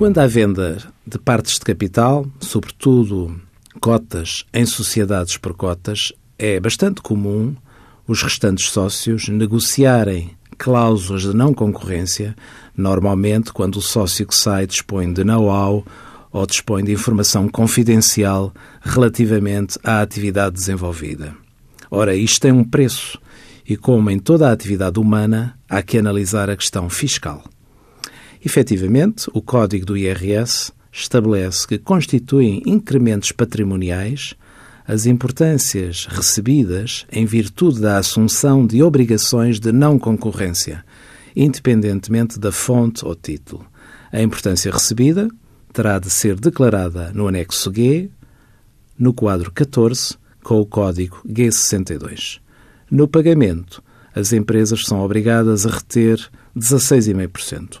Quando à venda de partes de capital, sobretudo cotas em sociedades por cotas, é bastante comum os restantes sócios negociarem cláusulas de não concorrência, normalmente quando o sócio que sai dispõe de know-how ou dispõe de informação confidencial relativamente à atividade desenvolvida. Ora, isto tem um preço e, como em toda a atividade humana, há que analisar a questão fiscal. Efetivamente, o Código do IRS estabelece que constituem incrementos patrimoniais as importâncias recebidas em virtude da assunção de obrigações de não concorrência, independentemente da fonte ou título. A importância recebida terá de ser declarada no anexo G, no quadro 14, com o código G62. No pagamento, as empresas são obrigadas a reter 16,5%.